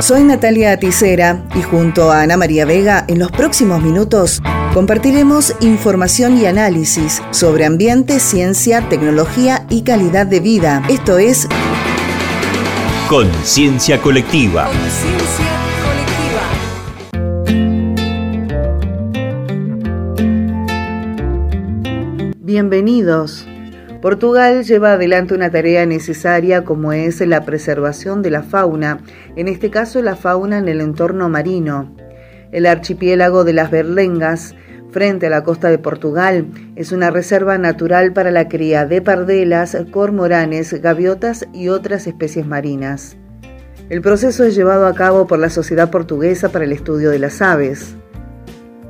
Soy Natalia Aticera y junto a Ana María Vega en los próximos minutos compartiremos información y análisis sobre ambiente, ciencia, tecnología y calidad de vida. Esto es Conciencia Colectiva. Bienvenidos. Portugal lleva adelante una tarea necesaria como es la preservación de la fauna, en este caso la fauna en el entorno marino. El archipiélago de las Berlengas, frente a la costa de Portugal, es una reserva natural para la cría de pardelas, cormoranes, gaviotas y otras especies marinas. El proceso es llevado a cabo por la Sociedad Portuguesa para el Estudio de las Aves.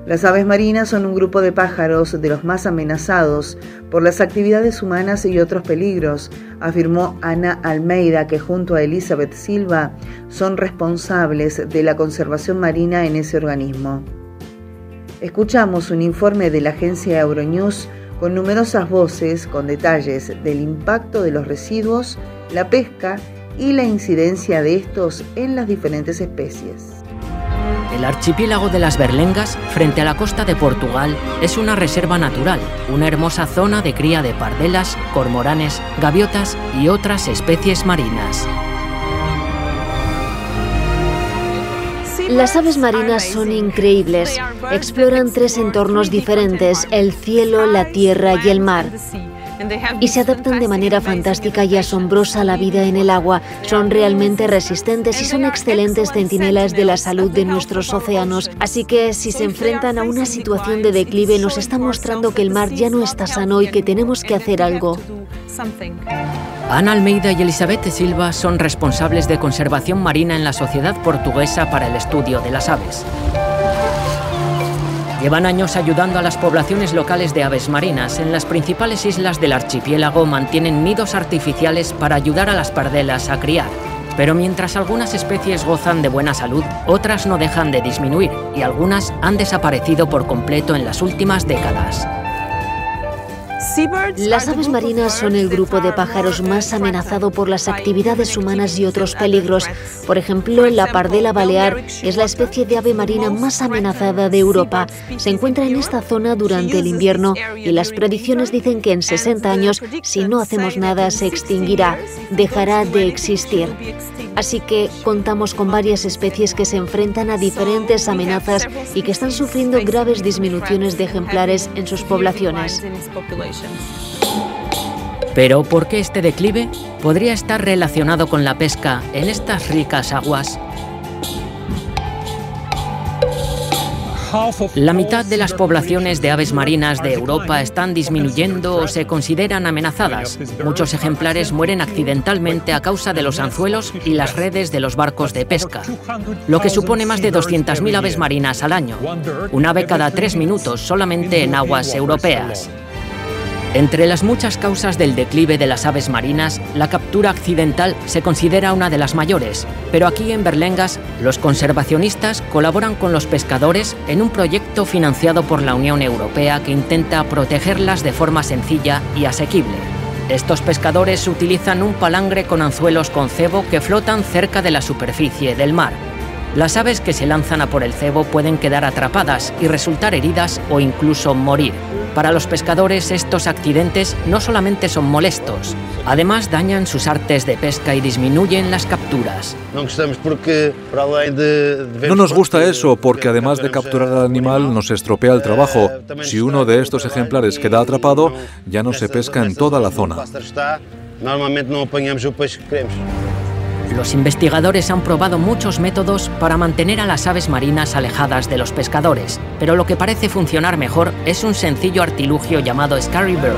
Las aves marinas son un grupo de pájaros de los más amenazados por las actividades humanas y otros peligros, afirmó Ana Almeida, que junto a Elizabeth Silva son responsables de la conservación marina en ese organismo. Escuchamos un informe de la agencia Euronews con numerosas voces con detalles del impacto de los residuos, la pesca y la incidencia de estos en las diferentes especies. El archipiélago de las Berlengas, frente a la costa de Portugal, es una reserva natural, una hermosa zona de cría de pardelas, cormoranes, gaviotas y otras especies marinas. Las aves marinas son increíbles. Exploran tres entornos diferentes, el cielo, la tierra y el mar y se adaptan de manera fantástica y asombrosa a la vida en el agua. Son realmente resistentes y son excelentes centinelas de la salud de nuestros océanos. Así que si se enfrentan a una situación de declive nos está mostrando que el mar ya no está sano y que tenemos que hacer algo. Ana Almeida y Elizabeth Silva son responsables de conservación marina en la Sociedad Portuguesa para el Estudio de las Aves. Llevan años ayudando a las poblaciones locales de aves marinas. En las principales islas del archipiélago mantienen nidos artificiales para ayudar a las pardelas a criar. Pero mientras algunas especies gozan de buena salud, otras no dejan de disminuir y algunas han desaparecido por completo en las últimas décadas. Las aves marinas son el grupo de pájaros más amenazado por las actividades humanas y otros peligros. Por ejemplo, la pardela balear es la especie de ave marina más amenazada de Europa. Se encuentra en esta zona durante el invierno y las predicciones dicen que en 60 años, si no hacemos nada, se extinguirá, dejará de existir. Así que contamos con varias especies que se enfrentan a diferentes amenazas y que están sufriendo graves disminuciones de ejemplares en sus poblaciones. Pero ¿por qué este declive podría estar relacionado con la pesca en estas ricas aguas? La mitad de las poblaciones de aves marinas de Europa están disminuyendo o se consideran amenazadas. Muchos ejemplares mueren accidentalmente a causa de los anzuelos y las redes de los barcos de pesca, lo que supone más de 200.000 aves marinas al año, un ave cada tres minutos solamente en aguas europeas. Entre las muchas causas del declive de las aves marinas, la captura accidental se considera una de las mayores, pero aquí en Berlengas los conservacionistas colaboran con los pescadores en un proyecto financiado por la Unión Europea que intenta protegerlas de forma sencilla y asequible. Estos pescadores utilizan un palangre con anzuelos con cebo que flotan cerca de la superficie del mar. Las aves que se lanzan a por el cebo pueden quedar atrapadas y resultar heridas o incluso morir. Para los pescadores estos accidentes no solamente son molestos, además dañan sus artes de pesca y disminuyen las capturas. No nos gusta eso porque además de capturar al animal nos estropea el trabajo. Si uno de estos ejemplares queda atrapado, ya no se pesca en toda la zona. Normalmente no apanhamos o peixe que queremos. Los investigadores han probado muchos métodos para mantener a las aves marinas alejadas de los pescadores, pero lo que parece funcionar mejor es un sencillo artilugio llamado Scary Bird.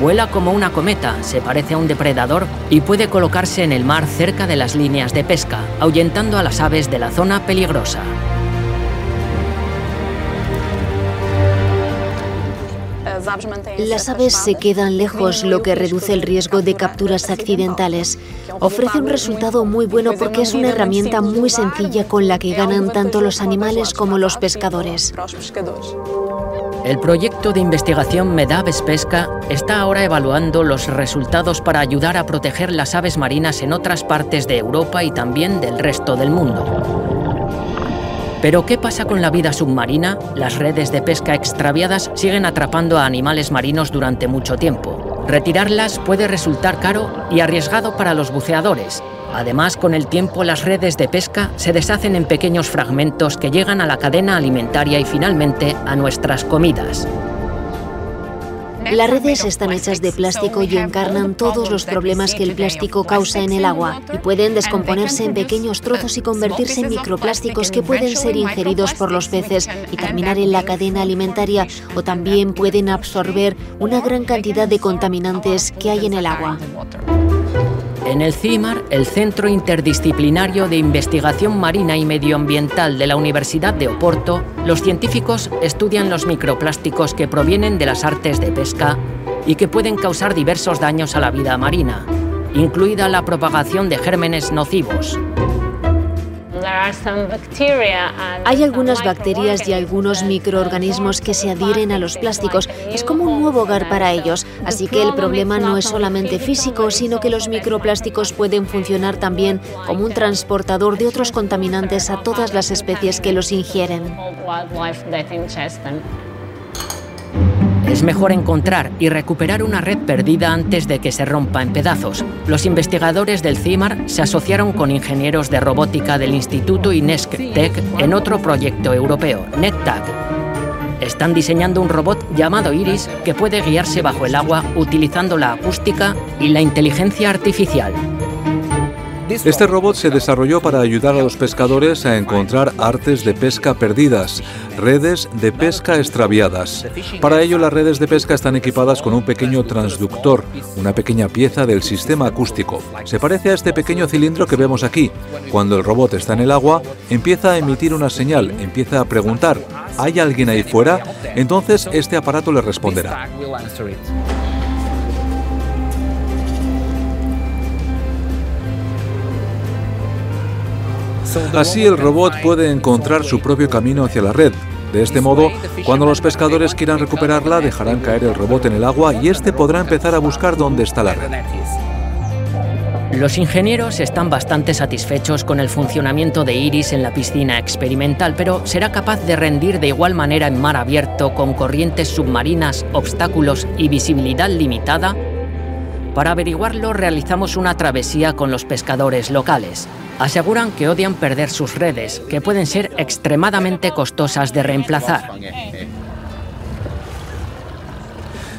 Vuela como una cometa, se parece a un depredador y puede colocarse en el mar cerca de las líneas de pesca, ahuyentando a las aves de la zona peligrosa. Las aves se quedan lejos, lo que reduce el riesgo de capturas accidentales. Ofrece un resultado muy bueno porque es una herramienta muy sencilla con la que ganan tanto los animales como los pescadores. El proyecto de investigación Medaves Pesca está ahora evaluando los resultados para ayudar a proteger las aves marinas en otras partes de Europa y también del resto del mundo. Pero ¿qué pasa con la vida submarina? Las redes de pesca extraviadas siguen atrapando a animales marinos durante mucho tiempo. Retirarlas puede resultar caro y arriesgado para los buceadores, Además, con el tiempo las redes de pesca se deshacen en pequeños fragmentos que llegan a la cadena alimentaria y finalmente a nuestras comidas. Las redes están hechas de plástico y encarnan todos los problemas que el plástico causa en el agua y pueden descomponerse en pequeños trozos y convertirse en microplásticos que pueden ser ingeridos por los peces y terminar en la cadena alimentaria o también pueden absorber una gran cantidad de contaminantes que hay en el agua. En el CIMAR, el Centro Interdisciplinario de Investigación Marina y Medioambiental de la Universidad de Oporto, los científicos estudian los microplásticos que provienen de las artes de pesca y que pueden causar diversos daños a la vida marina, incluida la propagación de gérmenes nocivos. Hay algunas bacterias y algunos microorganismos que se adhieren a los plásticos. Es como un nuevo hogar para ellos. Así que el problema no es solamente físico, sino que los microplásticos pueden funcionar también como un transportador de otros contaminantes a todas las especies que los ingieren. Es mejor encontrar y recuperar una red perdida antes de que se rompa en pedazos. Los investigadores del CIMAR se asociaron con ingenieros de robótica del Instituto Tech en otro proyecto europeo, NECTAG. Están diseñando un robot llamado Iris que puede guiarse bajo el agua utilizando la acústica y la inteligencia artificial. Este robot se desarrolló para ayudar a los pescadores a encontrar artes de pesca perdidas, redes de pesca extraviadas. Para ello, las redes de pesca están equipadas con un pequeño transductor, una pequeña pieza del sistema acústico. Se parece a este pequeño cilindro que vemos aquí. Cuando el robot está en el agua, empieza a emitir una señal, empieza a preguntar, ¿hay alguien ahí fuera? Entonces este aparato le responderá. Así el robot puede encontrar su propio camino hacia la red. De este modo, cuando los pescadores quieran recuperarla, dejarán caer el robot en el agua y este podrá empezar a buscar dónde está la red. Los ingenieros están bastante satisfechos con el funcionamiento de Iris en la piscina experimental, pero ¿será capaz de rendir de igual manera en mar abierto con corrientes submarinas, obstáculos y visibilidad limitada? Para averiguarlo realizamos una travesía con los pescadores locales aseguran que odian perder sus redes, que pueden ser extremadamente costosas de reemplazar.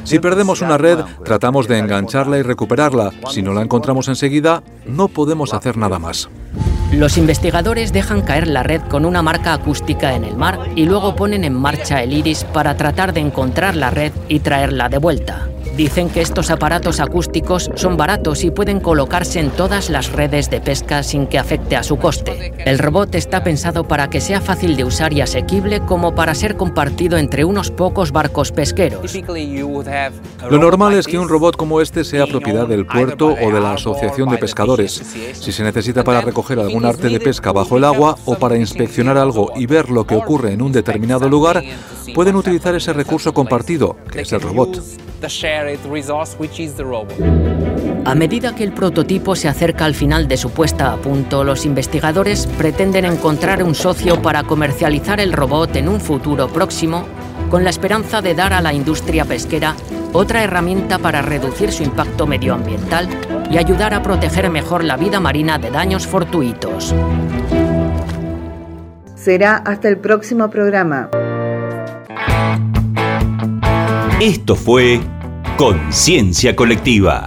Si perdemos una red, tratamos de engancharla y recuperarla. Si no la encontramos enseguida, no podemos hacer nada más. Los investigadores dejan caer la red con una marca acústica en el mar y luego ponen en marcha el iris para tratar de encontrar la red y traerla de vuelta. Dicen que estos aparatos acústicos son baratos y pueden colocarse en todas las redes de pesca sin que afecte a su coste. El robot está pensado para que sea fácil de usar y asequible como para ser compartido entre unos pocos barcos pesqueros. Lo normal es que un robot como este sea propiedad del puerto o de la asociación de pescadores. Si se necesita para recoger algún arte de pesca bajo el agua o para inspeccionar algo y ver lo que ocurre en un determinado lugar, pueden utilizar ese recurso compartido, que es el robot. A medida que el prototipo se acerca al final de su puesta a punto, los investigadores pretenden encontrar un socio para comercializar el robot en un futuro próximo, con la esperanza de dar a la industria pesquera otra herramienta para reducir su impacto medioambiental y ayudar a proteger mejor la vida marina de daños fortuitos. Será hasta el próximo programa. Esto fue Conciencia Colectiva.